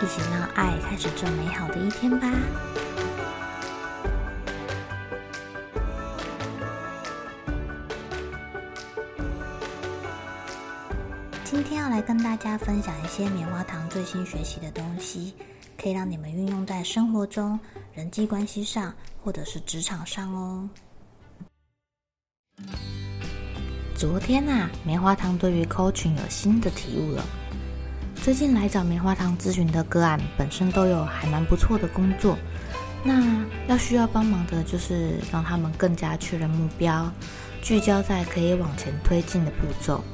一起让爱开始这美好的一天吧。今天要来跟大家分享一些棉花糖最新学习的东西，可以让你们运用在生活中、人际关系上，或者是职场上哦。昨天啊，棉花糖对于 coaching 有新的体悟了。最近来找棉花糖咨询的个案，本身都有还蛮不错的工作，那要需要帮忙的就是让他们更加确认目标，聚焦在可以往前推进的步骤。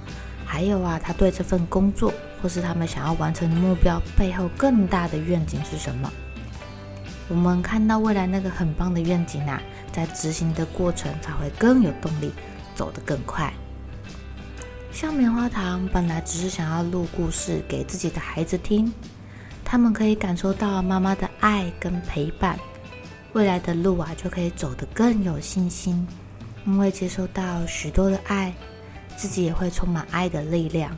还有啊，他对这份工作或是他们想要完成的目标背后更大的愿景是什么？我们看到未来那个很棒的愿景啊，在执行的过程才会更有动力，走得更快。像棉花糖本来只是想要录故事给自己的孩子听，他们可以感受到妈妈的爱跟陪伴，未来的路啊就可以走得更有信心，因为接受到许多的爱，自己也会充满爱的力量。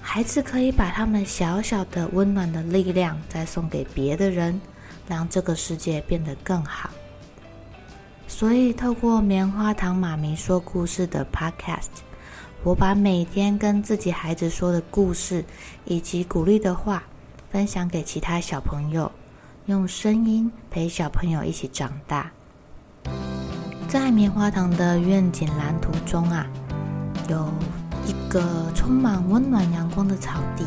孩子可以把他们小小的温暖的力量再送给别的人，让这个世界变得更好。所以，透过棉花糖妈咪说故事的 Podcast。我把每天跟自己孩子说的故事以及鼓励的话，分享给其他小朋友，用声音陪小朋友一起长大。在棉花糖的愿景蓝图中啊，有一个充满温暖阳光的草地，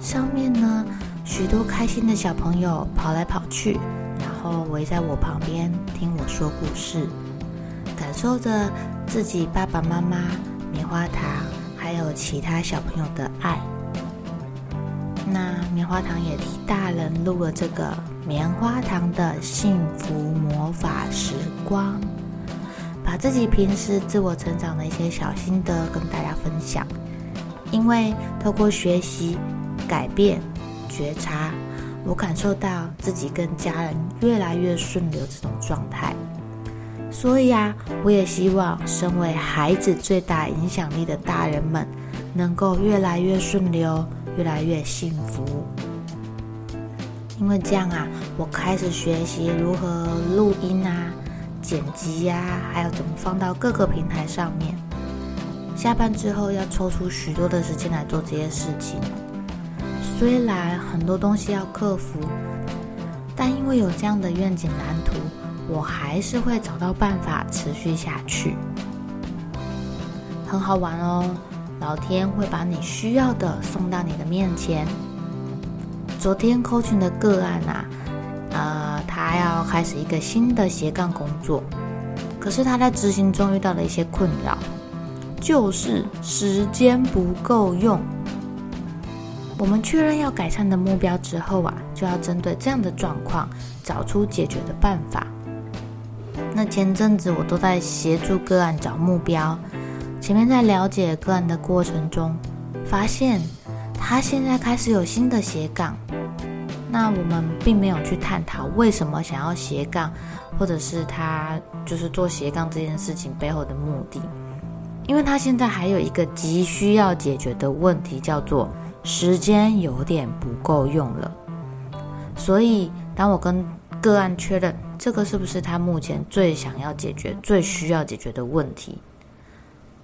上面呢许多开心的小朋友跑来跑去，然后围在我旁边听我说故事，感受着自己爸爸妈妈。棉花糖还有其他小朋友的爱。那棉花糖也替大人录了这个棉花糖的幸福魔法时光，把自己平时自我成长的一些小心得跟大家分享。因为透过学习、改变、觉察，我感受到自己跟家人越来越顺流这种状态。所以啊，我也希望身为孩子最大影响力的大人们，能够越来越顺流，越来越幸福。因为这样啊，我开始学习如何录音啊、剪辑呀，还有怎么放到各个平台上面。下班之后要抽出许多的时间来做这些事情。虽然很多东西要克服，但因为有这样的愿景蓝图。我还是会找到办法持续下去，很好玩哦。老天会把你需要的送到你的面前。昨天 coaching 的个案啊，呃，他要开始一个新的斜杠工作，可是他在执行中遇到了一些困扰，就是时间不够用。我们确认要改善的目标之后啊，就要针对这样的状况找出解决的办法。前阵子我都在协助个案找目标，前面在了解个案的过程中，发现他现在开始有新的斜杠。那我们并没有去探讨为什么想要斜杠，或者是他就是做斜杠这件事情背后的目的，因为他现在还有一个急需要解决的问题，叫做时间有点不够用了。所以当我跟个案确认。这个是不是他目前最想要解决、最需要解决的问题？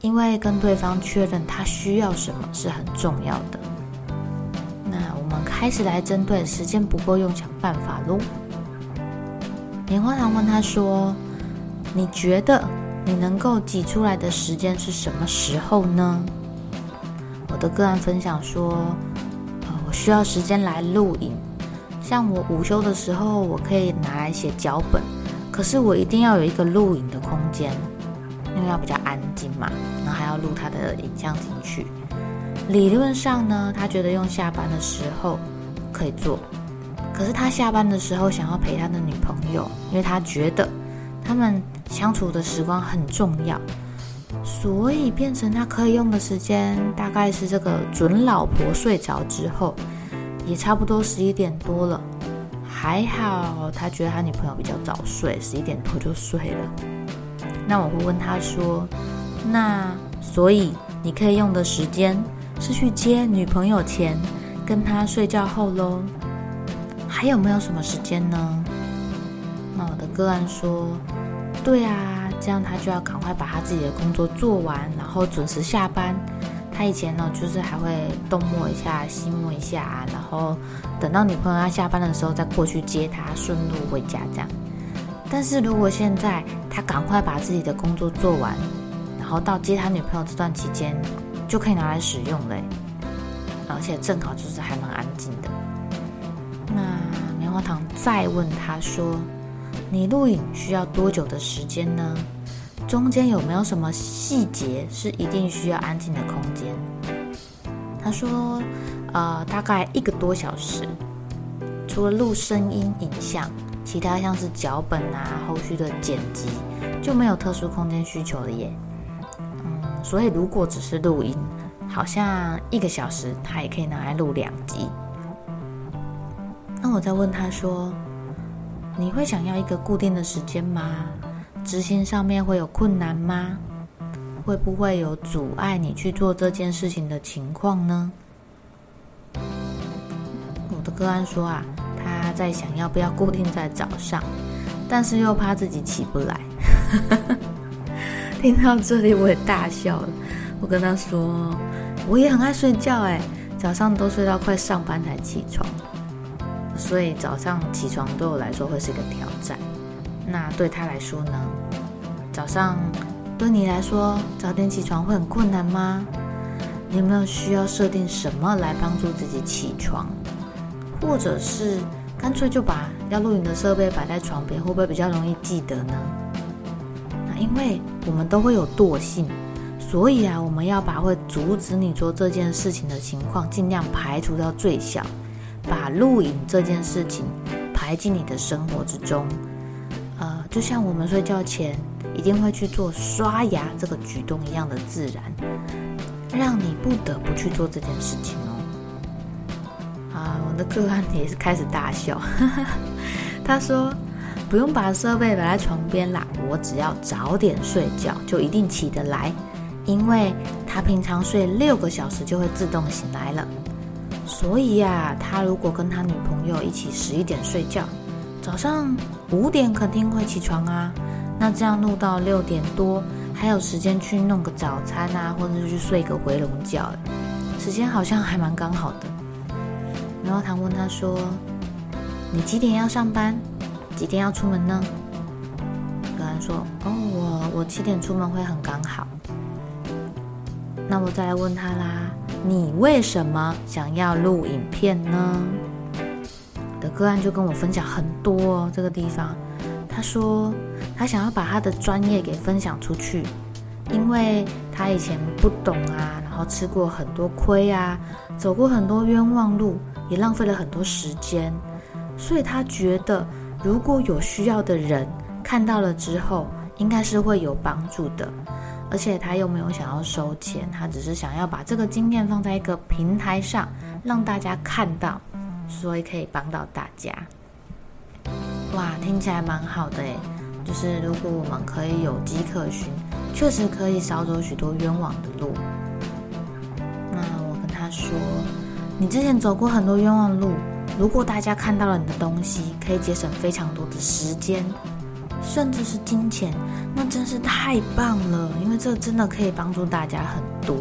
因为跟对方确认他需要什么是很重要的。那我们开始来针对时间不够用想办法喽。棉花糖问他说：“你觉得你能够挤出来的时间是什么时候呢？”我的个案分享说：“呃，我需要时间来录影。”像我午休的时候，我可以拿来写脚本，可是我一定要有一个录影的空间，因为要比较安静嘛，然后还要录他的影像进去。理论上呢，他觉得用下班的时候可以做，可是他下班的时候想要陪他的女朋友，因为他觉得他们相处的时光很重要，所以变成他可以用的时间大概是这个准老婆睡着之后，也差不多十一点多了。还好他觉得他女朋友比较早睡，十一点多就睡了。那我会问他说：“那所以你可以用的时间是去接女朋友前，跟他睡觉后喽？”还有没有什么时间呢？那我的个案说：“对啊，这样他就要赶快把他自己的工作做完，然后准时下班。他以前呢，就是还会东摸一下、西摸一下啊，然后等到女朋友要下班的时候再过去接她，顺路回家这样。但是如果现在他赶快把自己的工作做完，然后到接他女朋友这段期间就可以拿来使用嘞，而且正好就是还蛮安静的。”那棉花糖再问他说：“你录影需要多久的时间呢？中间有没有什么细节是一定需要安静的空间？”他说：“呃，大概一个多小时，除了录声音、影像，其他像是脚本啊、后续的剪辑，就没有特殊空间需求了耶。嗯，所以如果只是录音，好像一个小时他也可以拿来录两集。”那我再问他说：“你会想要一个固定的时间吗？执行上面会有困难吗？会不会有阻碍你去做这件事情的情况呢？”我的个案说啊，他在想要不要固定在早上，但是又怕自己起不来。听到这里我也大笑了。我跟他说：“我也很爱睡觉，哎，早上都睡到快上班才起床。”所以早上起床对我来说会是一个挑战。那对他来说呢？早上对你来说早点起床会很困难吗？你有没有需要设定什么来帮助自己起床？或者是干脆就把要录影的设备摆在床边，会不会比较容易记得呢？那因为我们都会有惰性，所以啊，我们要把会阻止你做这件事情的情况尽量排除到最小。把录影这件事情排进你的生活之中，就像我们睡觉前一定会去做刷牙这个举动一样的自然，让你不得不去做这件事情哦。啊，我的个案也是开始大笑，他说不用把设备摆在床边啦，我只要早点睡觉就一定起得来，因为他平常睡六个小时就会自动醒来了。所以呀，他如果跟他女朋友一起十一点睡觉，早上五点肯定会起床啊。那这样录到六点多，还有时间去弄个早餐啊，或者是去睡个回笼觉，时间好像还蛮刚好的。然后他问他说：“你几点要上班？几点要出门呢？”个人说：“哦，我我七点出门会很刚好。”那我再来问他啦。你为什么想要录影片呢？个案就跟我分享很多哦这个地方。他说他想要把他的专业给分享出去，因为他以前不懂啊，然后吃过很多亏啊，走过很多冤枉路，也浪费了很多时间，所以他觉得如果有需要的人看到了之后，应该是会有帮助的。而且他又没有想要收钱，他只是想要把这个经验放在一个平台上，让大家看到，所以可以帮到大家。哇，听起来蛮好的诶，就是如果我们可以有迹可循，确实可以少走许多冤枉的路。那我跟他说，你之前走过很多冤枉路，如果大家看到了你的东西，可以节省非常多的时间。甚至是金钱，那真是太棒了，因为这真的可以帮助大家很多。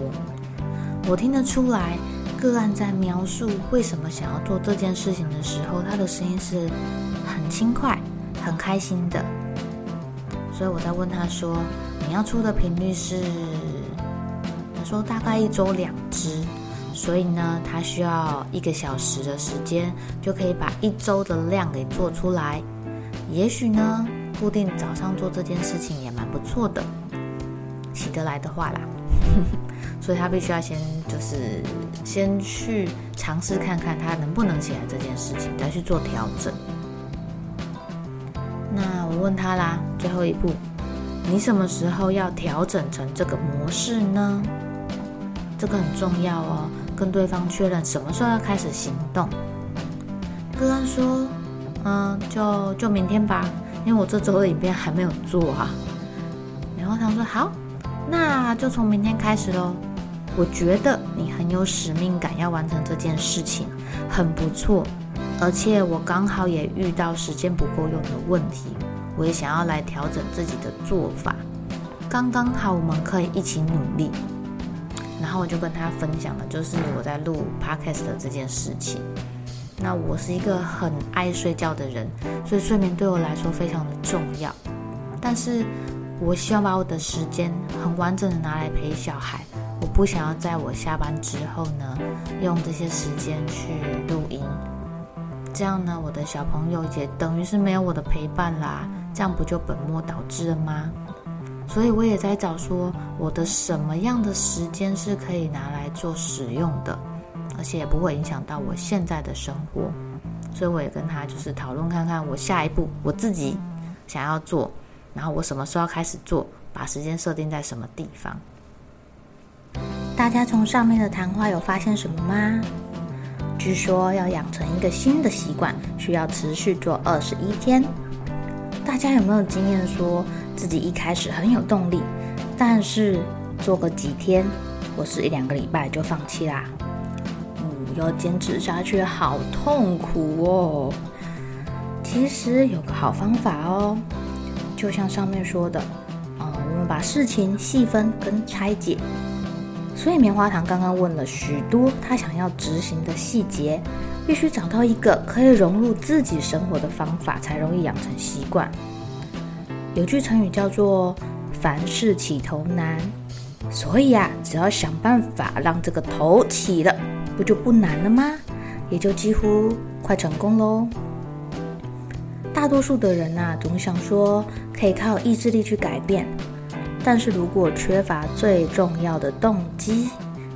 我听得出来，个案在描述为什么想要做这件事情的时候，他的声音是很轻快、很开心的。所以我在问他说：“你要出的频率是？”他说：“大概一周两支。”所以呢，他需要一个小时的时间，就可以把一周的量给做出来。也许呢。固定早上做这件事情也蛮不错的，起得来的话啦。所以他必须要先就是先去尝试看看他能不能起来这件事情，再去做调整。那我问他啦，最后一步，你什么时候要调整成这个模式呢？这个很重要哦，跟对方确认什么时候要开始行动。个案说，嗯，就就明天吧，因为我这周的影片还没有做啊。棉花糖说好，那就从明天开始喽。我觉得你很有使命感，要完成这件事情，很不错。而且我刚好也遇到时间不够用的问题，我也想要来调整自己的做法，刚刚好我们可以一起努力。然后我就跟他分享了，就是我在录 podcast 的这件事情。那我是一个很爱睡觉的人，所以睡眠对我来说非常的重要。但是我希望把我的时间很完整的拿来陪小孩，我不想要在我下班之后呢，用这些时间去录音。这样呢，我的小朋友也等于是没有我的陪伴啦，这样不就本末倒置了吗？所以我也在找说，我的什么样的时间是可以拿来做使用的，而且也不会影响到我现在的生活。所以我也跟他就是讨论看看，我下一步我自己想要做，然后我什么时候开始做，把时间设定在什么地方。大家从上面的谈话有发现什么吗？据说要养成一个新的习惯，需要持续做二十一天。大家有没有经验，说自己一开始很有动力，但是做个几天或是一两个礼拜就放弃啦？嗯，要坚持下去好痛苦哦。其实有个好方法哦，就像上面说的，啊，我们把事情细分跟拆解。所以棉花糖刚刚问了许多他想要执行的细节，必须找到一个可以融入自己生活的方法，才容易养成习惯。有句成语叫做“凡事起头难”，所以啊，只要想办法让这个头起了，不就不难了吗？也就几乎快成功喽。多数的人呐，总想说可以靠意志力去改变。但是如果缺乏最重要的动机，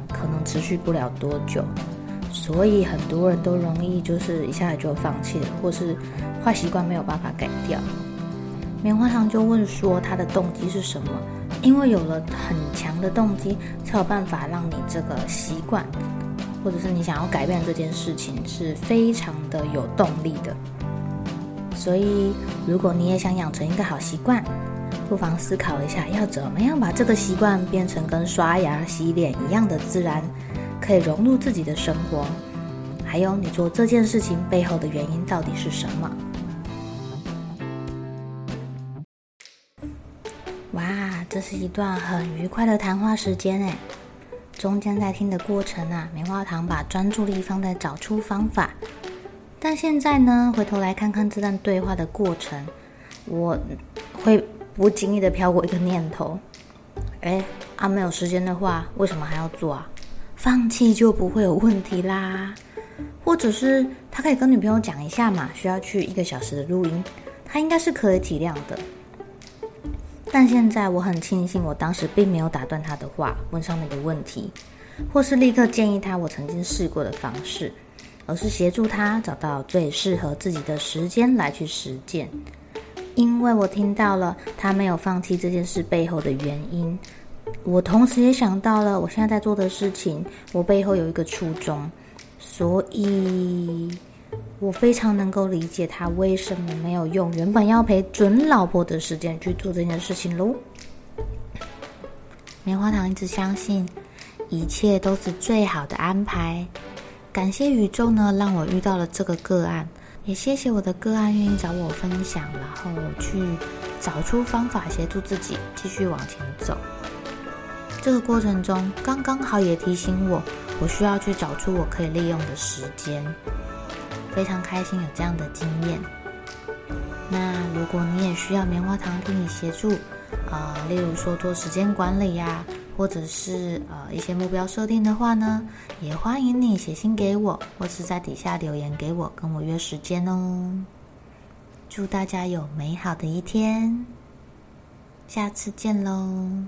可能持续不了多久，所以很多人都容易就是一下子就放弃了，或是坏习惯没有办法改掉。棉花糖就问说他的动机是什么？因为有了很强的动机，才有办法让你这个习惯，或者是你想要改变这件事情，是非常的有动力的。所以如果你也想养成一个好习惯，不妨思考一下，要怎么样把这个习惯变成跟刷牙、洗脸一样的自然，可以融入自己的生活。还有，你做这件事情背后的原因到底是什么？哇，这是一段很愉快的谈话时间诶。中间在听的过程啊，棉花糖把专注力放在找出方法。但现在呢，回头来看看这段对话的过程，我会。不经意的飘过一个念头，哎，啊，没有时间的话，为什么还要做啊？放弃就不会有问题啦。或者是他可以跟女朋友讲一下嘛，需要去一个小时的录音，他应该是可以体谅的。但现在我很庆幸，我当时并没有打断他的话，问上面的问题，或是立刻建议他我曾经试过的方式，而是协助他找到最适合自己的时间来去实践。因为我听到了他没有放弃这件事背后的原因，我同时也想到了我现在在做的事情，我背后有一个初衷，所以我非常能够理解他为什么没有用原本要陪准老婆的时间去做这件事情喽。棉花糖一直相信一切都是最好的安排，感谢宇宙呢，让我遇到了这个个案。也谢谢我的个案愿意找我分享，然后去找出方法协助自己继续往前走。这个过程中，刚刚好也提醒我，我需要去找出我可以利用的时间。非常开心有这样的经验。那如果你也需要棉花糖替你协助，啊，例如说做时间管理呀。或者是呃一些目标设定的话呢，也欢迎你写信给我，或是在底下留言给我，跟我约时间哦。祝大家有美好的一天，下次见喽。